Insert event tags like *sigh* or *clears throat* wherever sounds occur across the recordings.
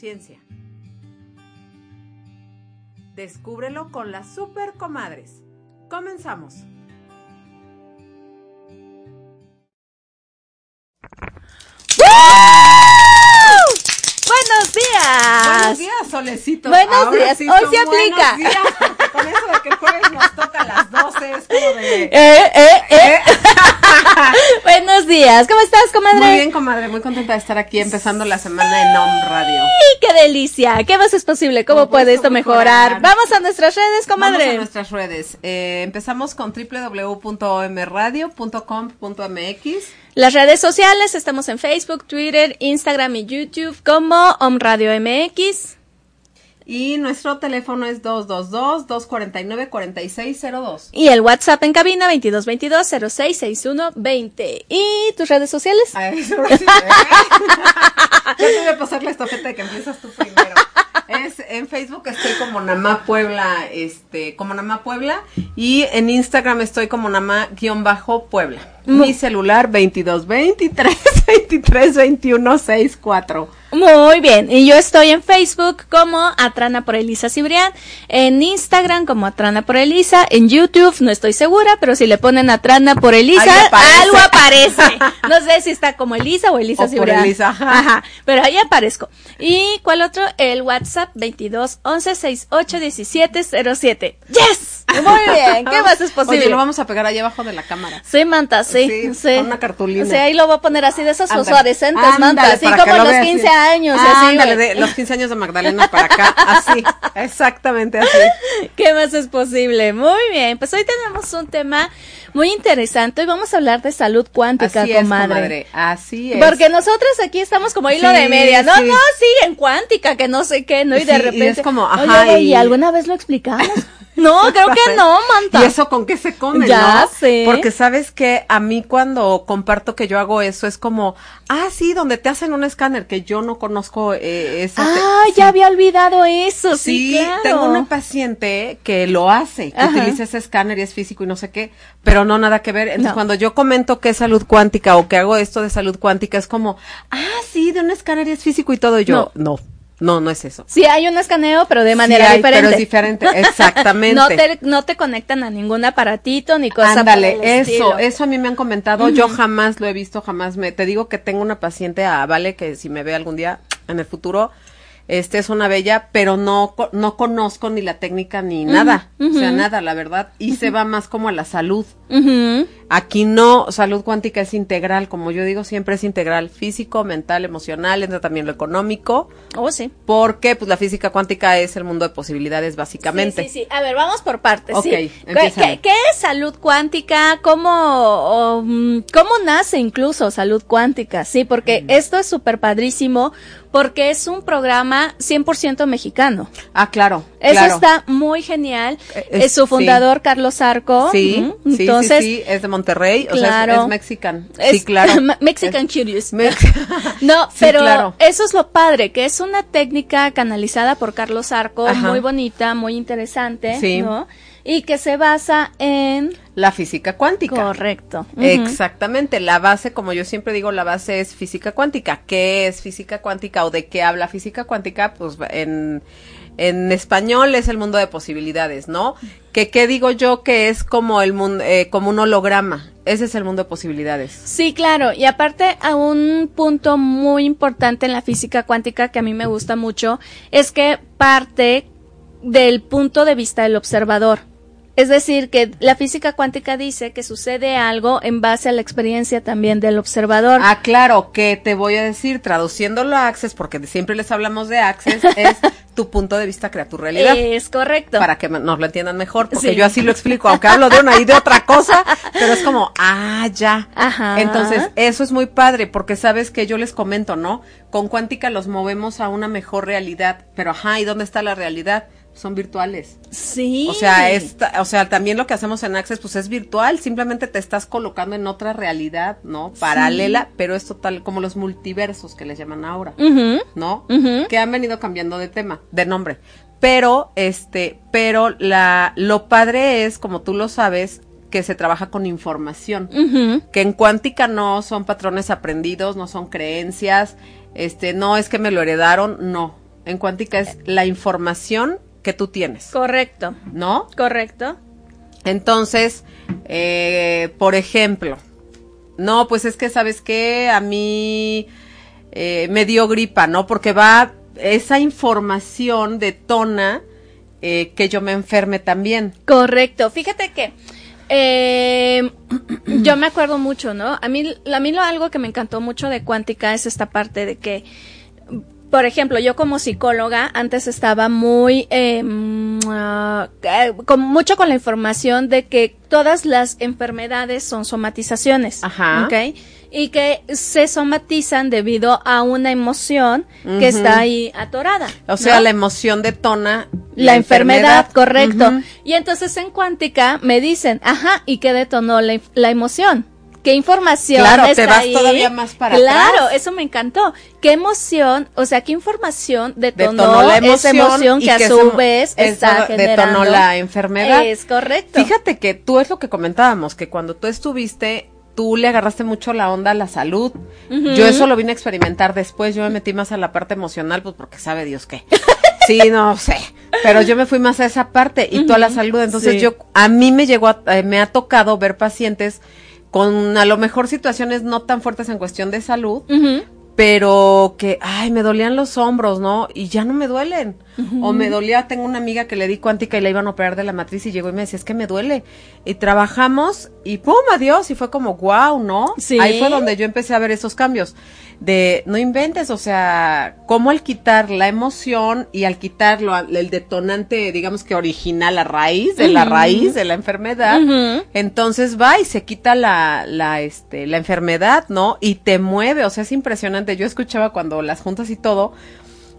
Conciencia? Descúbrelo con las super comadres. Comenzamos. Buenos días. Buenos días, Solecito. Buenos Ahora días. sí Hoy se aplica. Con eso de que el jueves nos toca a las 12 es como de... *laughs* Eh, eh, eh. *laughs* Buenos días. ¿Cómo estás, comadre? Muy bien, comadre, muy contenta de estar aquí empezando la semana en NOM Radio. ¡Ay, qué delicia! ¿Qué más es posible? ¿Cómo ¿Cómo puede esto mejorar? mejorar? Vamos a nuestras redes, Vamos a comadre. nuestras redes. Eh, empezamos con www.omradio.com.mx. Las redes sociales, estamos en Facebook, Twitter, Instagram y YouTube como Om Radio MX. Y nuestro teléfono es 222-249-4602. Y el WhatsApp en cabina 2222-066120. ¿Y tus redes sociales? A eso sí, ¿eh? Yo te voy a pasar la estafeta de que empiezas tú primero. Es en Facebook estoy como Namá Puebla, este, como Namá Puebla, y en Instagram estoy como Namá-Puebla. Mi celular 2223 23 21 64. Muy bien, y yo estoy en Facebook como Atrana por Elisa Cibrián, en Instagram como Atrana por Elisa, en YouTube no estoy segura, pero si le ponen Atrana por Elisa, aparece. algo aparece. *laughs* No sé si está como Elisa o Elisa O por Cibrián. Elisa, ajá. pero ahí aparezco. ¿Y cuál otro? El WhatsApp 22 11 68 17 07. ¡Yes! Muy bien, *laughs* ¿qué más es posible? Oye, lo vamos a pegar ahí abajo de la cámara. Sí, manta, sí, Sí, sí. con una cartulina. Sí, ahí lo voy a poner así de esas Ándale, manta, así como los veas, 15 sí. Años, así. Ándale, de los 15 años de Magdalena para acá, así, *laughs* exactamente así. ¿Qué más es posible? Muy bien, pues hoy tenemos un tema muy interesante. Hoy vamos a hablar de salud cuántica, Así es, comadre. comadre, así es. Porque nosotros aquí estamos como hilo Sí, de media, no, sí. no, sí, en cuántica, que no sé qué, ¿no? Y de Sí, y repente. es como, ajá, güey, ¿y y- alguna vez lo explicamos? *laughs* no, creo que no, manta. *laughs* ¿Y eso con qué se come, Ya no? sé. Porque sabes que a mí cuando comparto que yo hago eso es como, ah, sí, donde te hacen un escáner, que yo no conozco eh, esa... Ah, sí. ya había olvidado eso, sí, Sí, claro. tengo una paciente que lo hace, que Ajá. utiliza ese escáner y es físico y no sé qué, pero no nada que ver. Entonces, No. cuando yo comento que es salud cuántica o que hago esto de salud cuántica, es como, ah, sí, de un escáner y es físico y todo. Y yo, no, no, no, es eso. Sí, hay un escaneo, pero de Sí manera hay, diferente. pero es diferente, *laughs* exactamente. no, te, no te conectan a ningún aparatito ni cosa Ándale, eso, estilo. eso a mí me han comentado, yo jamás lo he visto, jamás me, te digo que tengo una paciente a Vale que si me ve algún día en el futuro, este es una bella, pero no, no conozco ni la técnica ni nada, o sea, nada, la verdad, y se va más como a la salud. Ujú. Aquí no, salud cuántica es integral, como yo digo siempre es integral, físico, mental, emocional, entra también lo económico, Oh, sí. porque pues la física cuántica es el mundo de posibilidades básicamente. Sí, sí, sí. A ver, vamos por partes. Ok, sí. ¿Qué, qué- es salud cuántica? ¿Cómo, mm, ¿Cómo nace incluso salud cuántica? Sí, porque Mm. esto es súper padrísimo, porque es un programa 100% mexicano. Ah, claro. Eso claro. está muy genial. Eh, Es, es- su fundador, Carlos Arco. Sí, sí, Entonces, sí, sí, es de Monterrey, o sea, claro. es, es mexican. es sí, claro. *laughs* Mexican Es- Curious. Mex- *laughs* No, *laughs* Sí, pero claro. eso es lo padre, que es una técnica canalizada por Carlos Arco, Ajá. muy bonita, muy interesante, Sí. ¿no? Y que se basa en... La física cuántica. Correcto. Exactamente, la base, como yo siempre digo, la base es física cuántica. ¿Qué es física cuántica o de qué habla física cuántica? Pues en, en español es el mundo de posibilidades, ¿no? Que qué digo yo que es como el mundo, eh, como un holograma. Ese es el mundo de posibilidades. Sí, claro. Y aparte, a un punto muy importante en la física cuántica que a mí me gusta mucho es que parte del punto de vista del observador. Es decir, que la física cuántica dice que sucede algo en base a la experiencia también del observador. Ah, claro, que te voy a decir, traduciéndolo a Access, porque siempre les hablamos de Access, es *laughs* tu punto de vista crea tu realidad. es correcto. para que nos lo entiendan mejor, porque Sí. yo así lo explico, aunque hablo de una y de otra cosa, pero es como, ah, ya. Ajá. Entonces, eso es muy padre, porque sabes que yo les comento, ¿no? Con cuántica los movemos a una mejor realidad, pero ajá, ¿y dónde está la realidad? Son virtuales. Sí. O sea, esta, o sea, también lo que hacemos en Access, pues es virtual, simplemente te estás colocando en otra realidad, ¿no? Paralela, pero es total, como los multiversos que les llaman ahora. Ujú. ¿no? Que han venido cambiando de tema, de nombre. Pero, este, pero la, lo padre es, como tú lo sabes, que se trabaja con información. Que en cuántica no son patrones aprendidos, no son creencias, este, no es que me lo heredaron, no. En cuántica es la información que tú tienes, Correcto. ¿no? Correcto. Entonces, eh, por ejemplo, no, pues es que, ¿sabes qué? A mí eh, me dio gripa, ¿no? Porque va, esa información detona eh, que yo me enferme también. Correcto. Fíjate que eh, *clears throat* yo me acuerdo mucho, ¿no? A mí, a mí lo algo que me encantó mucho de cuántica es esta parte de que, por ejemplo, yo como psicóloga antes estaba muy, eh, mm, ah, eh, con, mucho con la información de que todas las enfermedades son somatizaciones, Ajá. ¿ok? Y que se somatizan debido a una emoción que está ahí atorada. O sea, ¿no? la emoción detona la, enfermedad, correcto. Y entonces en cuántica me dicen, ajá, ¿y qué detonó la, la emoción? ¿Qué información Claro, te vas ahí? todavía más para Claro, atrás. eso me encantó. ¿Qué emoción, o sea, qué información detonó, Detonó la esa emoción emoción y que a su esa- vez está generando? detonó la enfermedad. Es correcto. Fíjate que tú es lo que comentábamos, que cuando tú estuviste, tú le agarraste mucho la onda a la salud. Yo eso lo vine a experimentar después, yo me metí más a la parte emocional, pues porque sabe Dios qué. *laughs* Sí, no sé, pero yo me fui más a esa parte y tú a la salud. Entonces Sí. yo, a mí me llegó, a- eh, me ha tocado ver pacientes con a lo mejor situaciones no tan fuertes en cuestión de salud, pero que, ay, me dolían los hombros, ¿no? Y ya no me duelen. O me dolía, tengo una amiga que le di cuántica y la iban a operar de la matriz y llegó y me decía, es que me duele. Y trabajamos y ¡pum! Adiós. Y fue como, wow, ¿no? Sí. Ahí fue donde yo empecé a ver esos cambios. De, no inventes, o sea, cómo al quitar la emoción y al quitarlo, el detonante, digamos que original, la raíz, de la raíz de la enfermedad, entonces va y se quita la, la, este, la enfermedad, ¿no? Y te mueve, o sea, es impresionante. Yo escuchaba cuando las juntas y todo,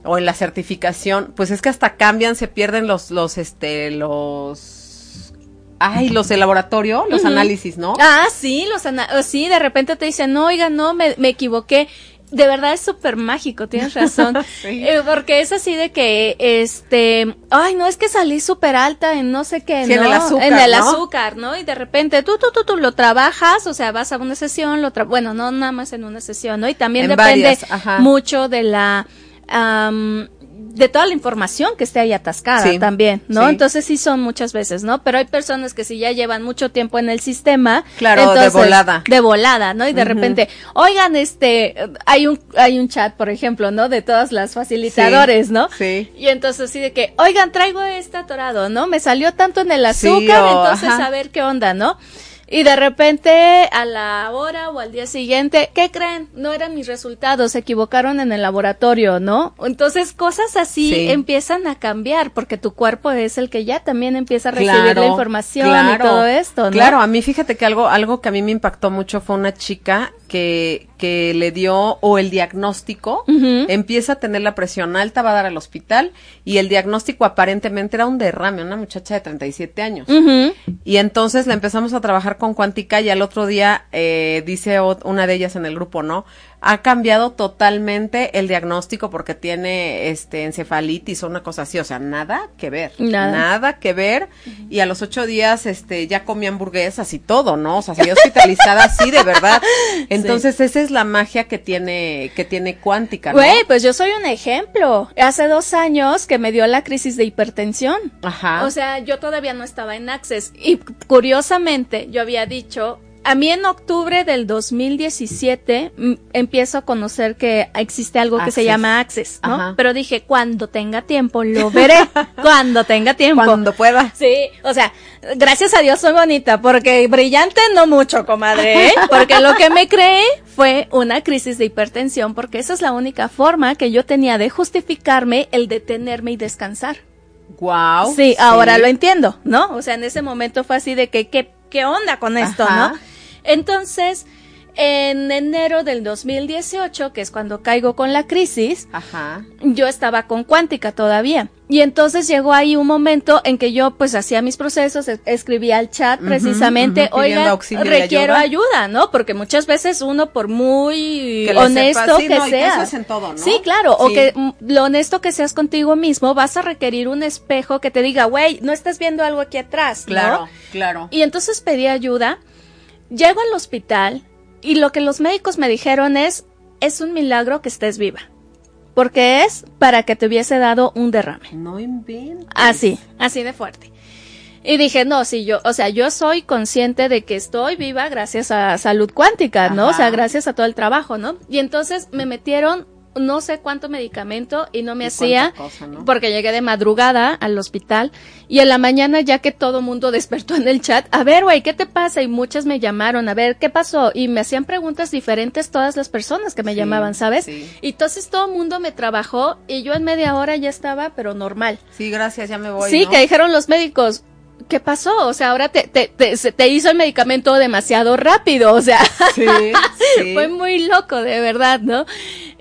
o en la certificación, pues es que hasta cambian, se pierden los, los, este, los, ay, los de laboratorio, los análisis, ¿no? Ah, sí, los oh, sí, de repente te dicen, no, oiga, no, me, me equivoqué. De verdad es súper mágico, tienes razón. *laughs* Sí. Eh, porque es así de que, este, ay, no, es que salí súper alta en no sé qué, Sí, en el azúcar, En el ¿no? azúcar, ¿no? Y de repente tú, tú, tú, tú lo trabajas, o sea, vas a una sesión, lo tra bueno, no nada más en una sesión, ¿no? Y también En depende varias, mucho de la, am, de toda la información que esté ahí atascada Sí, también, ¿no? sí. Entonces sí son muchas veces, ¿no? Pero hay personas que si ya llevan mucho tiempo en el sistema, Claro, de entonces, volada. de volada, ¿no? Y de repente, oigan, este, hay un, hay un chat, por ejemplo, ¿no? De todas las facilitadores, ¿no? Sí. Y entonces así de que, oigan, traigo este atorado, ¿no? Me salió tanto en el Sí, azúcar, o- entonces ajá. a ver qué onda, ¿no? Y de repente, a la hora o al día siguiente, ¿qué creen? No eran mis resultados, se equivocaron en el laboratorio, ¿no? Entonces, cosas así Sí. empiezan a cambiar, porque tu cuerpo es el que ya también empieza a recibir Claro, la información claro. y todo esto, ¿no? Claro, a mí fíjate que algo, algo que a mí me impactó mucho fue una chica que, que le dio, o el diagnóstico, empieza a tener la presión alta, va a dar al hospital, y el diagnóstico aparentemente era un derrame, una muchacha de 37 años. Ujú. Y entonces la empezamos a trabajar con Cuántica y al otro día eh, dice una de ellas en el grupo, ¿no? Ha cambiado totalmente el diagnóstico porque tiene este encefalitis o una cosa así, o sea, nada que ver, Nada. que ver. Y a los ocho días, este, ya comía hamburguesas y todo, ¿no? O sea, seguía hospitalizada así, de verdad. *laughs* Entonces esa es la magia que tiene, que tiene Cuántica, ¿no? Güey, pues yo soy un ejemplo. Hace dos años que me dio la crisis de hipertensión. Ajá. O sea, yo todavía no estaba en Access. Y curiosamente, yo había dicho, a mí en octubre del 2017 mm, empiezo a conocer que existe algo que se llama Access, ¿no? Ajá. Pero dije, cuando tenga tiempo, lo *laughs* veré. cuando tenga tiempo. Cuando pueda. Sí, o sea, gracias a Dios soy bonita, porque brillante no mucho, comadre, ¿eh? *laughs* porque lo que me creé fue una crisis de hipertensión, porque esa es la única forma que yo tenía de justificarme el detenerme y descansar. Wow. Sí, ahora lo entiendo, ¿no? O sea, en ese momento fue así de que, ¿qué, qué onda con esto, Ajá. no? Entonces, en enero del 2018, que es cuando caigo con la crisis, Ajá. yo estaba con cuántica todavía. Y entonces llegó ahí un momento en que yo pues hacía mis procesos, es- escribía al chat precisamente, pidiendo oiga, requiero ayuda". ayuda. ¿no? Porque muchas veces uno por muy Que honesto sí, que no, eso es en todo, ¿no? Sí, claro, o que lo honesto que seas contigo mismo, vas a requerir un espejo que te diga, güey, no estás viendo algo aquí atrás, ¿no? Claro, claro. Y entonces pedí ayuda, llego al hospital y lo que los médicos me dijeron es, es un milagro que estés viva. Porque es para que te hubiese dado un derrame. No inventes. Así, así de fuerte. Y dije, no, sí, yo, o sea, yo soy consciente de que estoy viva gracias a salud cuántica, ¿no? O sea, gracias a todo el trabajo, ¿no? Y entonces me metieron no sé cuánto medicamento y no me Y hacía cuánta cosa, ¿no? porque llegué de madrugada al hospital y en la mañana ya que todo mundo *laughs* despertó en el chat, a ver, güey, ¿qué te pasa? Y muchas me llamaron, a ver, ¿qué pasó? Y me hacían preguntas diferentes todas las personas que me Sí, llamaban, ¿sabes? sí. Y entonces todo el mundo me trabajó y yo en media hora ya estaba, pero normal. Sí, gracias, ya me voy. sí, ¿no? que dijeron los médicos, ¿qué pasó? O sea, ahora te, te, te, te hizo el medicamento demasiado rápido, o sea, Sí, *laughs* sí. fue muy loco, de verdad, ¿no?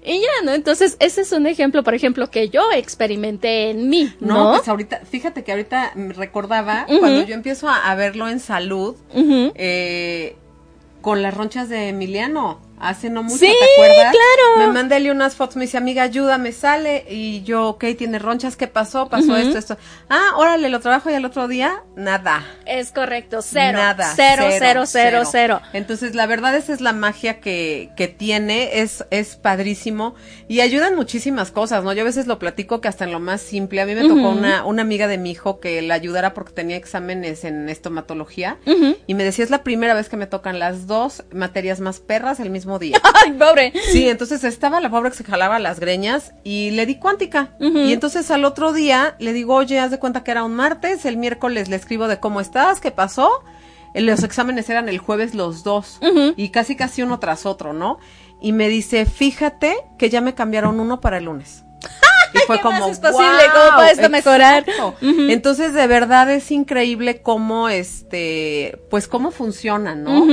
Y ya, ¿no? Entonces, ese es un ejemplo, por ejemplo, que yo experimenté en mí, No, ¿no? pues ahorita, fíjate que ahorita me recordaba cuando yo empiezo a, a verlo en salud, eh, con las ronchas de Emiliano. Hace no mucho, Sí, ¿te acuerdas? Mandéle unas fotos, me dice, amiga, ayúdame, sale. Y yo, ok, tiene ronchas, ¿qué pasó? Pasó esto, esto. Ah, órale, lo trabajo y al otro día, nada. Es correcto, cero. Nada. Cero, cero, cero, cero. Entonces, la verdad, esa es la magia que, que tiene, es, es padrísimo y ayudan muchísimas cosas, ¿no? Yo a veces lo platico que hasta en lo más simple. A mí me tocó una, una amiga de mi hijo que la ayudara porque tenía exámenes en estomatología y me decía, es la primera vez que me tocan las dos materias más perras el mismo día. *laughs* Ay, pobre. Sí, entonces estaba la pobre que se jalaba las greñas y le di cuántica. Y entonces al otro día le digo, oye, haz de cuenta que era un martes, el miércoles le escribo de cómo estás, qué pasó. Eh, Los exámenes eran el jueves los dos y casi casi uno tras otro, ¿no? Y me dice, fíjate que ya me cambiaron uno para el lunes. *laughs* Y fue *laughs* ¿Qué como, más es posible? "Guau". ¿Cómo puede esto mejorar? Exacto. Ujú. Entonces, de verdad es increíble cómo, este, pues cómo funciona, ¿no?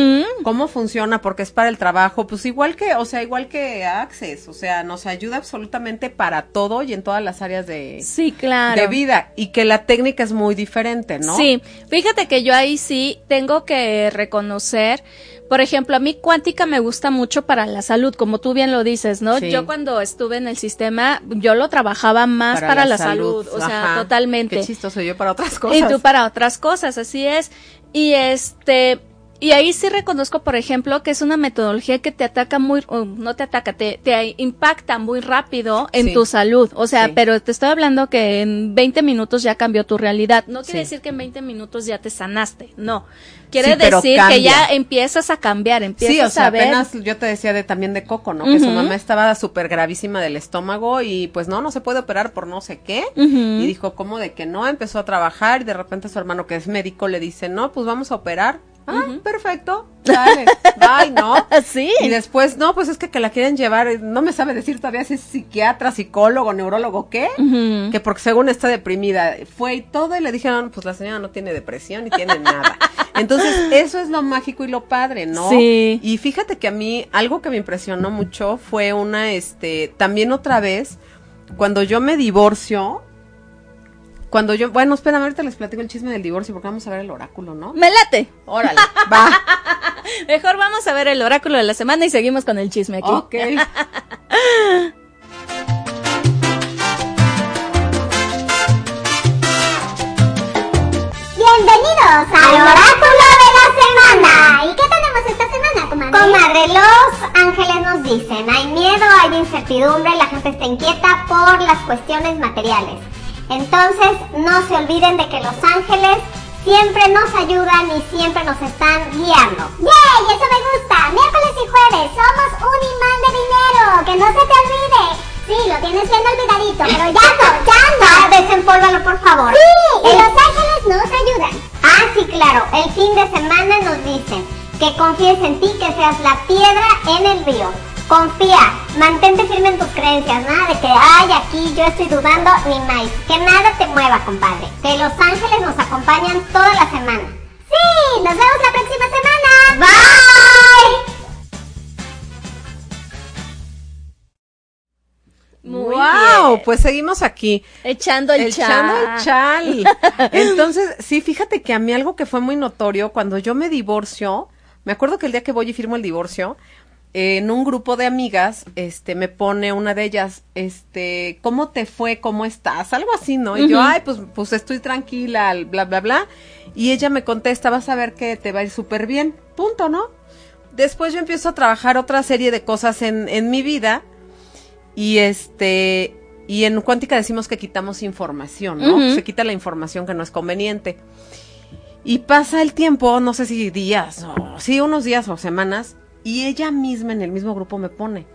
Cómo funciona, porque es para el trabajo, pues igual que, o sea, igual que Access, o sea, nos ayuda absolutamente para todo y en todas las áreas de, Sí, claro. de vida, y que la técnica es muy diferente, ¿no? Sí, fíjate que yo ahí sí tengo que reconocer, por ejemplo, a mí cuántica me gusta mucho para la salud, como tú bien lo dices, ¿no? Sí. Yo cuando estuve en el sistema, yo lo trabajaba más para, la, salud, o sea, Ajá. totalmente. Qué chistoso yo para otras cosas. Y tú para otras cosas, así es. Y este, y ahí sí reconozco, por ejemplo, que es una metodología que te ataca muy, no te ataca, te, te impacta muy rápido en Sí. tu salud. O sea, Sí. pero te estoy hablando que en 20 minutos ya cambió tu realidad. No quiere Sí. decir que en 20 minutos ya te sanaste, no. Quiere decir que ya empiezas a cambiar, empiezas Sí, o sea, a ver. apenas yo te decía de también de Coco, ¿no? Que su mamá estaba súper gravísima del estómago y pues no, no se puede operar por no sé qué. Y dijo, ¿cómo de que no? Empezó a trabajar y de repente su hermano que es médico le dice, no, pues vamos a operar. Ah, perfecto. Dale. Bye, ¿no? *laughs* Sí. Y después, no, pues es que, que la quieren llevar, eh, no me sabe decir todavía si es psiquiatra, psicólogo, neurólogo, ¿qué? Que porque según está deprimida. Fue y todo y le dijeron, pues la señora no tiene depresión ni tiene nada. *laughs* Entonces, eso es lo mágico y lo padre, ¿no? Sí. Y fíjate que a mí, algo que me impresionó mucho fue una, este, también otra vez, cuando yo me divorcio, cuando yo, bueno, espérame, ahorita les platico el chisme del divorcio porque vamos a ver el oráculo, ¿no? Me late. Órale, *laughs* va. Mejor vamos a ver el oráculo de la semana y seguimos con el chisme aquí. Ok. Bienvenidos al oráculo de la semana. ¿Y qué tenemos esta semana, comadre? Comadre, los ángeles nos dicen, hay miedo, hay incertidumbre, la gente está inquieta por las cuestiones materiales. Entonces, no se olviden de que los ángeles siempre nos ayudan y siempre nos están guiando. ¡Yay! Eso me gusta. Miércoles y jueves somos un imán de dinero. Que no se te olvide. Sí, lo tienes bien olvidadito, pero ya no, ya no. *laughs* Ah, desempólvalo, por favor. Sí, y los ángeles nos ayudan. Ah, sí, claro. El fin de semana nos dicen que confíes en ti, que seas la piedra en el río. Confía, mantente firme en tus creencias, nada de que, ay, aquí yo estoy dudando, ni más. Que nada te mueva, compadre. Que los ángeles nos acompañan toda la semana. Sí, nos vemos la próxima semana. Bye. Muy wow, bien. pues seguimos aquí. Echando el, El chal. el chal. *laughs* Entonces, sí, fíjate que a mí algo que fue muy notorio, cuando yo me divorcio, me acuerdo que el día que voy y firmo el divorcio, en un grupo de amigas, este, me pone una de ellas, este, ¿cómo te fue? ¿Cómo estás? Algo así, ¿no? Y yo, ay, pues, pues estoy tranquila, bla, bla, bla. Y ella me contesta, vas a ver que te va a ir súper bien. Punto, ¿no? Después yo empiezo a trabajar otra serie de cosas en, en mi vida y este y en cuántica decimos que quitamos información, ¿no? Se quita la información que no es conveniente. Y pasa el tiempo, no sé si días o sí, unos días o semanas, y ella misma en el mismo grupo me pone,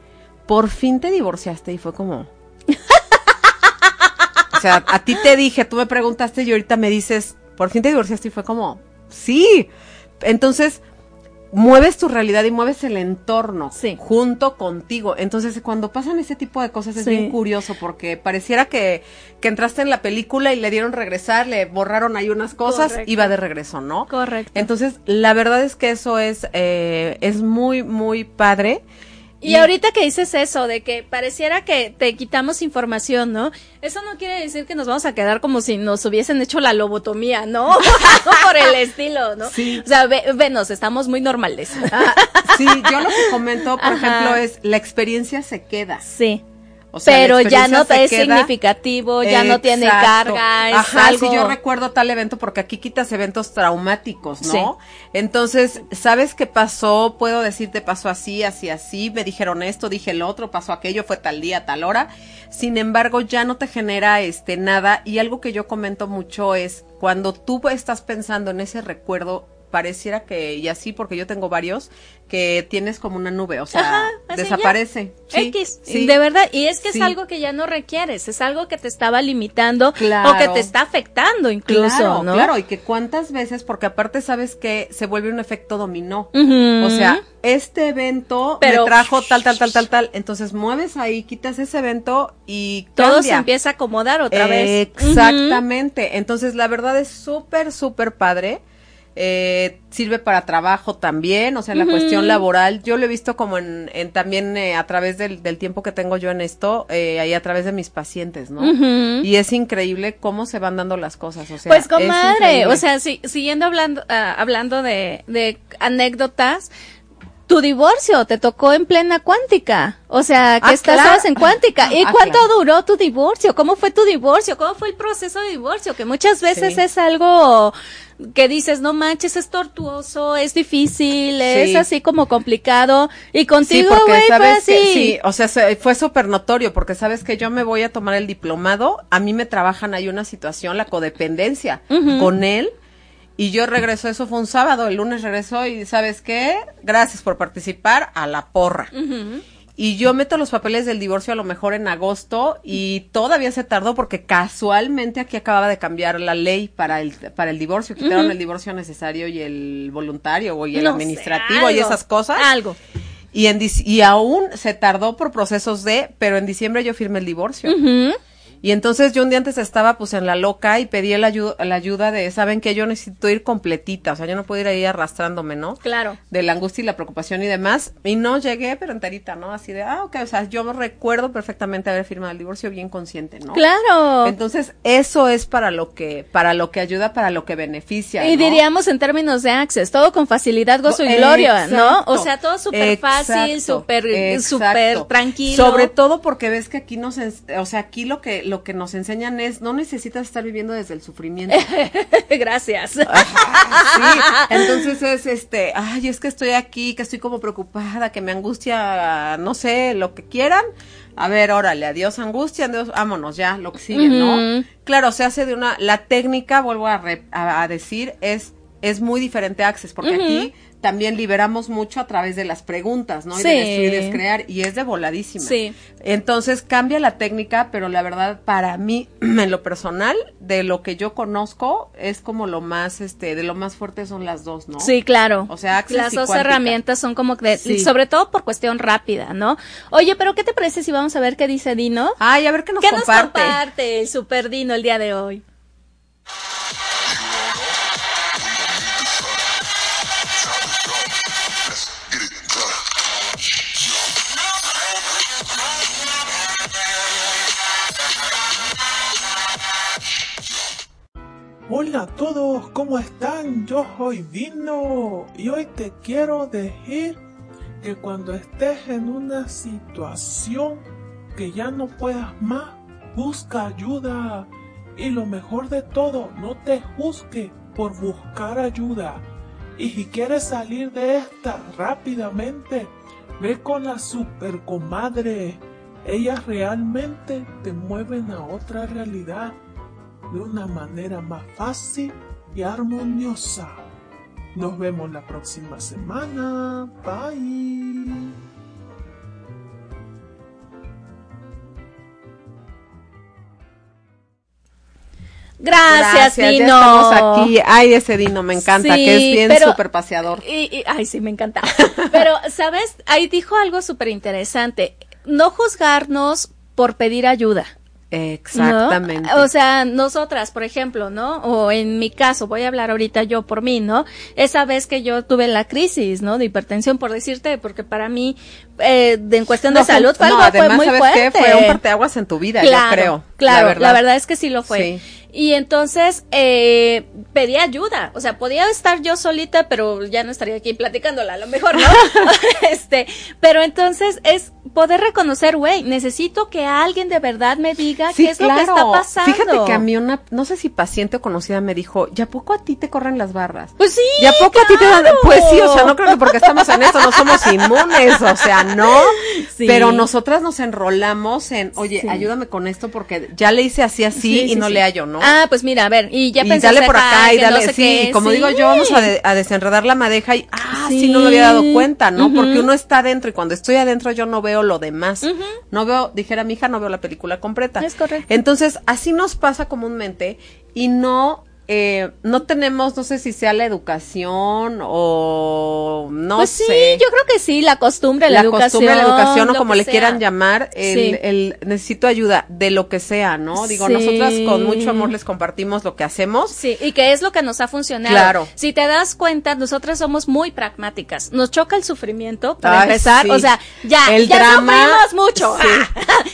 "Por fin te divorciaste" y fue como *laughs* O sea, a ti te dije, tú me preguntaste y ahorita me dices, "Por fin te divorciaste" y fue como, "Sí." Entonces, mueves tu realidad y mueves el entorno Sí. junto contigo. Entonces, cuando pasan ese tipo de cosas es Sí. bien curioso porque pareciera que, que entraste en la película y le dieron regresar, le borraron ahí unas cosas Correcto. va de regreso, ¿no? Correcto. Entonces, la verdad es que eso es, eh, es muy, muy padre. Y ahorita que dices eso, de que pareciera que te quitamos información, ¿no? Eso no quiere decir que nos vamos a quedar como si nos hubiesen hecho la lobotomía, ¿no? *laughs* Por el estilo, ¿no? Sí. O sea, ve, venos, estamos muy normales. Ah, sí, yo lo que comento, por Ajá. ejemplo, es la experiencia se queda. Sí. O sea, la Pero ya no es queda. significativo, ya no tiene carga, es Ajá, algo... sí, yo recuerdo tal evento porque aquí quitas eventos traumáticos, ¿no? Sí. Entonces, ¿sabes qué pasó? Puedo decirte pasó así, así, así, me dijeron esto, dije el otro, pasó aquello, fue tal día, tal hora. Sin embargo, ya no te genera este nada y algo que yo comento mucho es cuando tú estás pensando en ese recuerdo pareciera que y así porque yo tengo varios que tienes como una nube, o sea, Ajá, desaparece. Sí, X, sí. de verdad, y es que Sí. es algo que ya no requieres, es algo que te estaba limitando Claro. o que te está afectando incluso, claro, ¿no? Claro, y que cuántas veces, porque aparte sabes que se vuelve un efecto dominó. O sea, este evento Pero- me trajo tal, tal, tal, tal, tal. Entonces mueves ahí, quitas ese evento y todo cambia. se empieza a acomodar otra vez. Exactamente. Entonces, la verdad es súper, súper padre. Eh, sirve para trabajo también, o sea, la cuestión laboral. Yo lo he visto como en, en también eh, a través del, del tiempo que tengo yo en esto, eh, ahí a través de mis pacientes, ¿no? Y es increíble cómo se van dando las cosas. O sea, Pues es comadre, o sea, si- siguiendo hablando, ah, hablando de, de anécdotas, tu divorcio te tocó en plena cuántica, o sea, que Ah, estás claro. en cuántica. ¿Y Ah, cuánto claro. duró tu divorcio? ¿Cómo fue tu divorcio? ¿Cómo fue el proceso de divorcio? Que muchas veces Sí. es algo que dices, no manches, es tortuoso, es difícil, es Sí. así como complicado. Y contigo, porque güey, fue sabes así. que, sí, o sea, se- fue súper notorio, porque sabes que yo me voy a tomar el diplomado, a mí me trabajan ahí una situación, la codependencia, con él, y yo regreso, eso fue un sábado, el lunes regresó y ¿sabes qué? Gracias por participar, a la porra. Ujú. y yo meto los papeles del divorcio a lo mejor en agosto y todavía se tardó porque casualmente aquí acababa de cambiar la ley para el para el divorcio, quitaron el divorcio necesario y el voluntario o y el No sé, administrativo y esas cosas. Algo. Y en y aún se tardó por procesos de, pero en diciembre yo firmé el divorcio. Ujú. Y entonces yo un día antes estaba pues en la loca y pedí la ayuda, la ayuda de, saben que yo necesito ir completita, o sea, yo no puedo ir ahí arrastrándome, ¿no? Claro. De la angustia y la preocupación y demás. Y no llegué, pero enterita, ¿no? Así de, ah, ok, o sea, yo recuerdo perfectamente haber firmado el divorcio bien consciente, ¿no? Claro. Entonces, eso es para lo que, para lo que ayuda, para lo que beneficia. Y ¿no? diríamos en términos de access, todo con facilidad, gozo y gloria, ¿no? O sea, todo súper fácil, súper súper tranquilo. Sobre todo porque ves que aquí nos, o sea, aquí lo que lo que nos enseñan es no necesitas estar viviendo desde el sufrimiento. *laughs* Gracias. Sí, entonces es este, ay, es que estoy aquí, que estoy como preocupada, que me angustia, no sé, lo que quieran. A ver, órale, adiós angustia, adiós, vámonos ya, lo que sigue, ¿no? Claro, se hace de una, la técnica, vuelvo a, re- a, a decir, es, es muy diferente a Access, porque aquí también liberamos mucho a través de las preguntas, ¿no? Y de destruir y descrear, y es de voladísima. Sí. Entonces cambia la técnica, pero la verdad, para mí, *clears throat* en lo personal, de lo que yo conozco, es como lo más, este, de lo más fuerte son las dos, ¿no? Sí, claro. O sea, Access las y dos Cuántica. herramientas son como que, Sí. sobre todo por cuestión rápida, ¿no? Oye, pero ¿qué te parece si vamos a ver qué dice Dino? Ay, a ver qué nos ¿Qué comparte. nos comparte el super Dino el día de hoy? Hola a todos, ¿cómo están? Yo soy Dino y hoy te quiero decir que cuando estés en una situación que ya no puedas más, busca ayuda. Y lo mejor de todo, no te juzgue por buscar ayuda. Y si quieres salir de esta rápidamente, ve con la super comadre. Ellas realmente te mueven a otra realidad de una manera más fácil y armoniosa. Nos vemos la próxima semana. Bye. Gracias, ya Dino. estamos aquí. Ay, ese Dino me encanta, Sí, que es bien pero- súper paseador. Y, y- ay, sí, me encanta. *laughs* Pero, ¿sabes? Ahí dijo algo súper interesante. No juzgarnos por pedir ayuda. ¿No? Exactamente. O sea, nosotras, por ejemplo, ¿no? O en mi caso, voy a hablar ahorita yo por mí, ¿no? Esa vez que yo tuve la crisis, ¿no? De hipertensión, por decirte, porque para mí, eh, de, en cuestión de No, salud, fue no, algo fue además, muy ¿sabes fuerte. qué? Fue un parteaguas en tu vida, claro, yo creo. Claro, la verdad. es que sí lo fue. Sí. Y entonces eh, pedí ayuda, o sea, podía estar yo solita, pero ya no estaría aquí platicándola, a lo mejor, ¿no? *laughs* *laughs* este, pero entonces es poder reconocer, güey, necesito que alguien de verdad me diga Sí, qué es lo que está pasando. Fíjate que a mí una, no sé si paciente o conocida me dijo, ¿ya poco a ti te corren las barras? Pues sí. ¿Ya poco a ti te dan? Pues sí, o sea, no creo que porque estamos en esto no somos inmunes, o sea, no. Sí. Pero nosotras nos enrolamos en, oye, Sí. ayúdame con esto porque ya le hice así así Sí, y no le hallo, ¿no? Ah, pues mira, a ver, y ya y pensé dale por acá, y que no dale, sé sí, qué, como sí. digo yo, vamos a, de- a desenredar la madeja y, ah, sí. Sí. no me había dado cuenta, ¿no? Porque uno está adentro y cuando estoy adentro yo no veo lo demás. No veo, dijera mi hija, no veo la película completa. Es correcto. Entonces, así nos pasa comúnmente y no, eh, no tenemos, no sé si sea la educación o no pues sí, sé. yo creo que sí, la costumbre, la, la educación. costumbre, la educación o como le sea. quieran llamar, el, Sí. el necesito ayuda de lo que sea, ¿no? Digo, Sí. nosotras con mucho amor les compartimos lo que hacemos. Sí, y que es lo que nos ha funcionado. Claro. Si te das cuenta, nosotras somos muy pragmáticas. Nos choca el sufrimiento, para Ay, empezar. sí. O sea, ya, el ya drama, sufrimos mucho.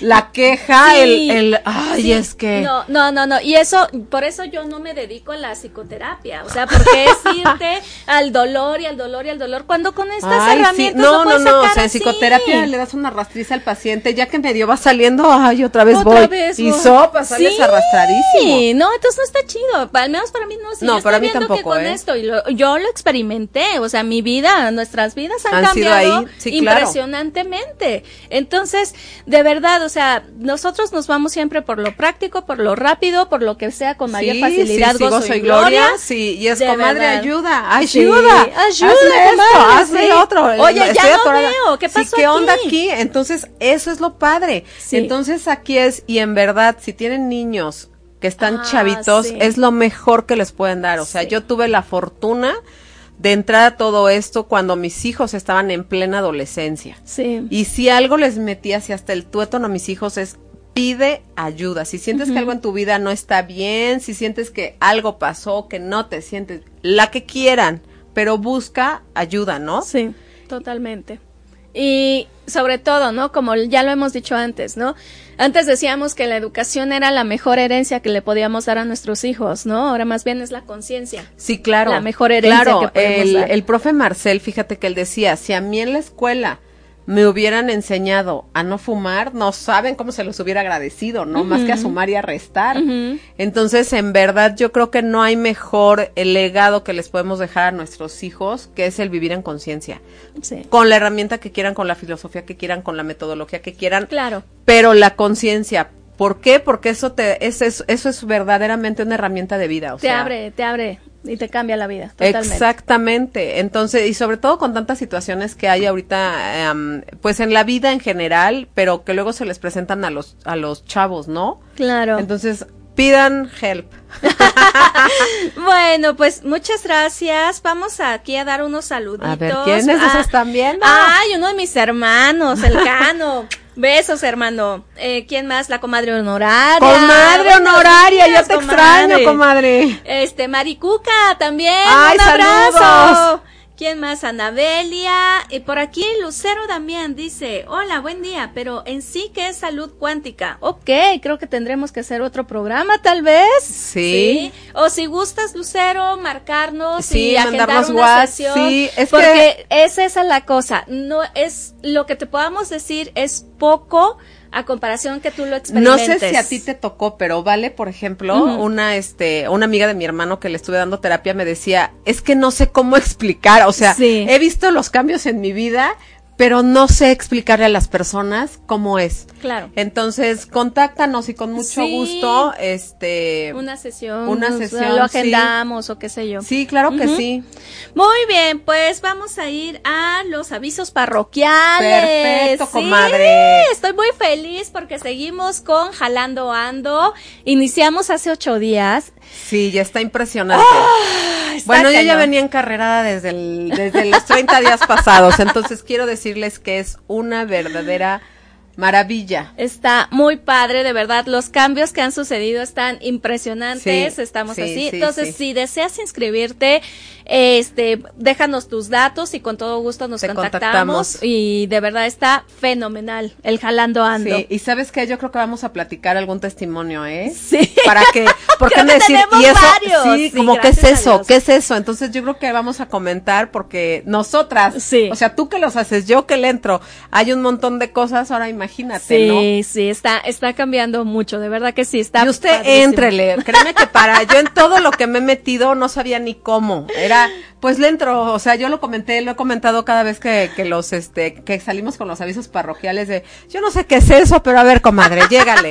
la queja, *laughs* el, el, ay, es que. No, no, no, no. Y eso, por eso yo no me dedico a la psicoterapia. O sea, porque es irte *laughs* al dolor y al dolor y al dolor. Cuando con estas Ay, sí. herramientas No, no, no, o sea, en psicoterapia le das una rastriza al paciente, ya que medio va saliendo, ay, otra vez Otra voy. vez, y sopa, sales Sí, arrastradísimo. no, entonces no está chido. Al menos para mí no. Si No, yo para mí tampoco, con ¿eh? esto, y lo- yo lo experimenté. O sea, mi vida, nuestras vidas han, cambiado claro. impresionantemente. Entonces, de verdad, o sea, nosotros nos vamos siempre por lo práctico, por lo rápido, por lo que sea con mayor facilidad, gozo y gloria. Sí, y es de comadre, verdad. ayuda, Sí, ayuda. ayuda, hazle esto, comadre, sí. otro. Oye, ya Estoy no atorada. veo, ¿qué Sí, pasó ¿qué onda aquí? aquí? Entonces, eso es lo padre. Sí. Entonces, aquí es, y en verdad, si tienen niños que están Ah, chavitos, es lo mejor que les pueden dar. O sea, yo tuve la fortuna de entrar a todo esto cuando mis hijos estaban en plena adolescencia. Sí. Y si algo les metí hacia hasta el tuétano a mis hijos es pide ayuda. Si sientes que algo en tu vida no está bien, si sientes que algo pasó, que no te sientes, la que quieran, pero busca ayuda, ¿no? Sí, totalmente. Y sobre todo, ¿no? Como ya lo hemos dicho antes, ¿no? Antes decíamos que la educación era la mejor herencia que le podíamos dar a nuestros hijos, ¿no? Ahora más bien es la conciencia. Sí, claro. La mejor herencia Claro, que podemos el, dar. el profe Marcel, fíjate que él decía, si a mí en la escuela me hubieran enseñado a no fumar, no saben cómo se los hubiera agradecido, ¿no? Más que a sumar y a restar. Entonces, en verdad, yo creo que no hay mejor el legado que les podemos dejar a nuestros hijos que es el vivir en conciencia. Sí. Con la herramienta que quieran, con la filosofía que quieran, con la metodología que quieran, Claro. pero la conciencia. ¿Por qué? Porque eso te, es, es- eso es verdaderamente una herramienta de vida. O Te sea, abre, te abre y te cambia la vida. Totalmente. Exactamente. Entonces, y sobre todo con tantas situaciones que hay ahorita, em, pues en la vida en general, pero que luego se les presentan a los, a los chavos, ¿no? Claro. Entonces, pidan help. *laughs* Bueno, pues muchas gracias. Vamos aquí a dar unos saluditos. A ver, ¿quiénes Ah, están viendo? Ay, uno de mis hermanos, el Cano. *laughs* Besos, hermano. Eh, ¿Quién más? La comadre honoraria. Comadre honoraria, días, yo te extraño, comadre. Este, Maricuca también. Ay, un abrazo. saludos. ¿Quién más? Anabelia. Y por aquí Lucero también dice, hola, buen día, pero en sí, ¿qué es salud cuántica? Ok, creo que tendremos que hacer otro programa, tal vez. Sí. O si gustas, Lucero, marcarnos Sí, y agendar una sesión. sí, es porque es esa la cosa. No es lo que te podamos decir es poco a comparación que tú lo No experimentes. sé si a ti te tocó, pero vale, por ejemplo, una este, una amiga de mi hermano que le estuve dando terapia me decía, es que no sé cómo explicar, o sea, Sí. he visto los cambios en mi vida, pero no sé explicarle a las personas cómo es. Claro. Entonces, contáctanos y con mucho Sí. gusto, este, Una sesión. Una sesión, Lo sí. agendamos o qué sé yo. sí, claro que sí. Muy bien, pues vamos a ir a los avisos parroquiales. Perfecto, Sí, comadre. Estoy muy feliz porque seguimos con Jalando Ando. Iniciamos hace ocho días. Sí, ya está impresionante. Está Bueno, yo ya cañón. venía encarrerada desde, el, desde los 30 días pasados, entonces quiero decirles que es una verdadera maravilla. Está muy padre, de verdad. Los cambios que han sucedido están impresionantes. Sí, Estamos sí, así. sí, Entonces, si deseas inscribirte, este, déjanos tus datos y con todo gusto nos contactamos. contactamos. Y de verdad está fenomenal el jalando ando. Sí, y sabes qué, yo creo que vamos a platicar algún testimonio, ¿eh? Sí. Para que, porque *laughs* Creo me que decir, y eso, varios. sí, Sí, como qué es eso, qué es eso. Entonces yo creo que vamos a comentar porque nosotras, Sí. o sea, tú que los haces, yo que le entro, hay un montón de cosas, ahora imagínate, Sí, ¿no? sí, está, está cambiando mucho, de verdad que sí, está. Y usted padrísimo. éntrele, créeme que para yo en todo lo que me he metido no sabía ni cómo. Era, pues le entro, o sea, yo lo comenté, lo he comentado cada vez que, que los, este, que salimos con los avisos parroquiales de, yo no sé qué es eso, pero a ver, comadre, llégale.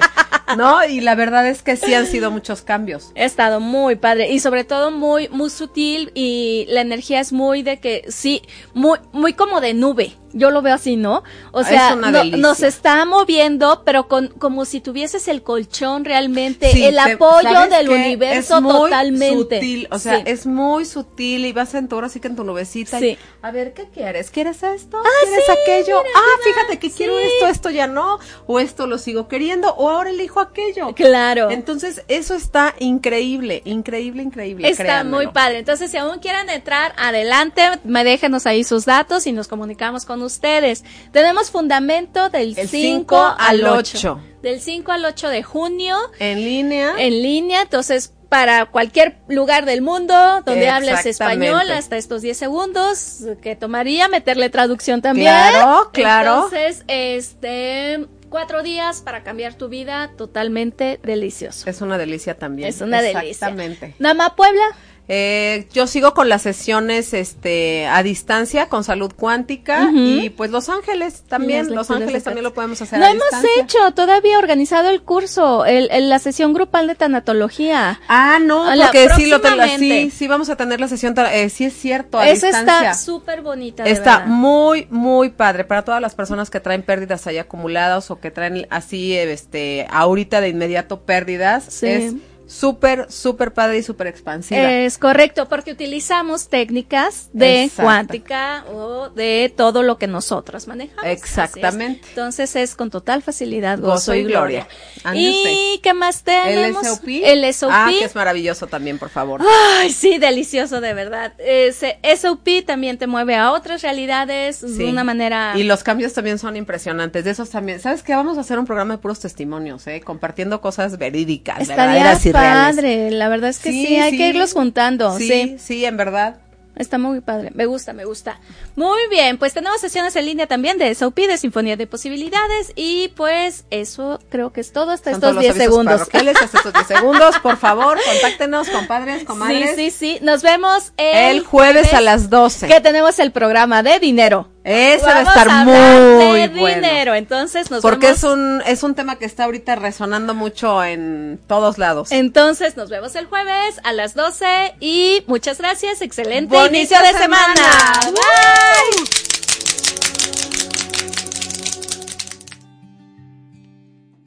¿No? Y la verdad es que sí han sido muchos cambios. Ha estado muy padre y sobre todo muy, muy sutil y la energía es muy de que sí, muy, muy como de nube. Yo lo veo así, ¿no? O Es sea, no- nos está moviendo, pero con, como si tuvieses el colchón realmente, Sí, el te- apoyo ¿sabes del universo es muy totalmente. Sutil, o sea, Sí. es muy sutil y vas en tu ahora sí que en tu nubecita. y, Sí. a ver, ¿qué quieres? ¿Quieres esto? ¿Quieres sí, aquello? mira, ah, mira, fíjate que quiero esto, esto ya no, o esto lo sigo queriendo, o ahora elijo aquello. Claro. Entonces, eso está increíble, increíble, increíble. Está créanmelo. muy padre. Entonces, si aún quieren entrar, adelante, me déjenos ahí sus datos y nos comunicamos con ustedes. Tenemos fundamento del El 5 cinco al al 8. ocho. Del 5 al 8 de junio En línea. en línea. Entonces, para cualquier lugar del mundo donde hables español, hasta estos 10 segundos que tomaría meterle traducción también. Claro, claro. Entonces, este, cuatro días para cambiar tu vida totalmente delicioso. Es una delicia también. Es una delicia. Exactamente. Nama Puebla. Eh, yo sigo con las sesiones este a distancia con salud cuántica y pues Los Ángeles también, Los Ángeles también lo podemos hacer No a hemos distancia. hecho todavía organizado el curso, el, el- la sesión grupal de tanatología. Ah, no, la- porque sí lo ten- próximamente. sí, sí vamos a tener la sesión, eh, sí es cierto, a Esa distancia. está súper bonita. Está verdad. muy, muy padre para todas las personas que traen pérdidas ahí acumuladas o que traen así, este, ahorita de inmediato pérdidas. Sí. Es súper, súper padre y súper expansiva. Es correcto, porque utilizamos técnicas de Exacto. cuántica o de todo lo que nosotros manejamos. Exactamente. Es. Entonces es con total facilidad gozo, Gozo y gloria. ¿Y qué más el tenemos? SOP. El SOP. Ah, que es maravilloso también, por favor. Ay, sí, delicioso, de verdad. Ese SOP también te mueve a otras realidades Sí. de una manera... Y los cambios también son impresionantes. De esos también. ¿Sabes qué? Vamos a hacer un programa de puros testimonios, ¿eh? Compartiendo cosas verídicas, Estaría verdaderas y reales. padre, la verdad es que sí, hay que irlos juntando, Sí, sí. sí, en verdad. Está muy padre, me gusta, me gusta. Muy bien, pues tenemos sesiones en línea también de SOP, de Sinfonía de Posibilidades, y pues eso creo que es todo hasta Son estos los 10 avisos segundos. hasta estos 10 segundos, *laughs* por favor, contáctenos, compadres, comadres. Sí, sí, sí, nos vemos el, El jueves a las 12. que tenemos el programa de dinero. Ese va a estar muy de bueno. dinero, entonces nos Porque vemos es un, es un tema que está ahorita resonando mucho en todos lados. Entonces nos vemos el jueves a las 12 y muchas gracias, excelente Bonita inicio de semana. semana. Bye.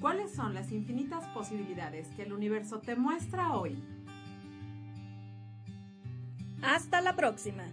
¿Cuáles son las infinitas posibilidades que el universo te muestra hoy? Hasta la próxima.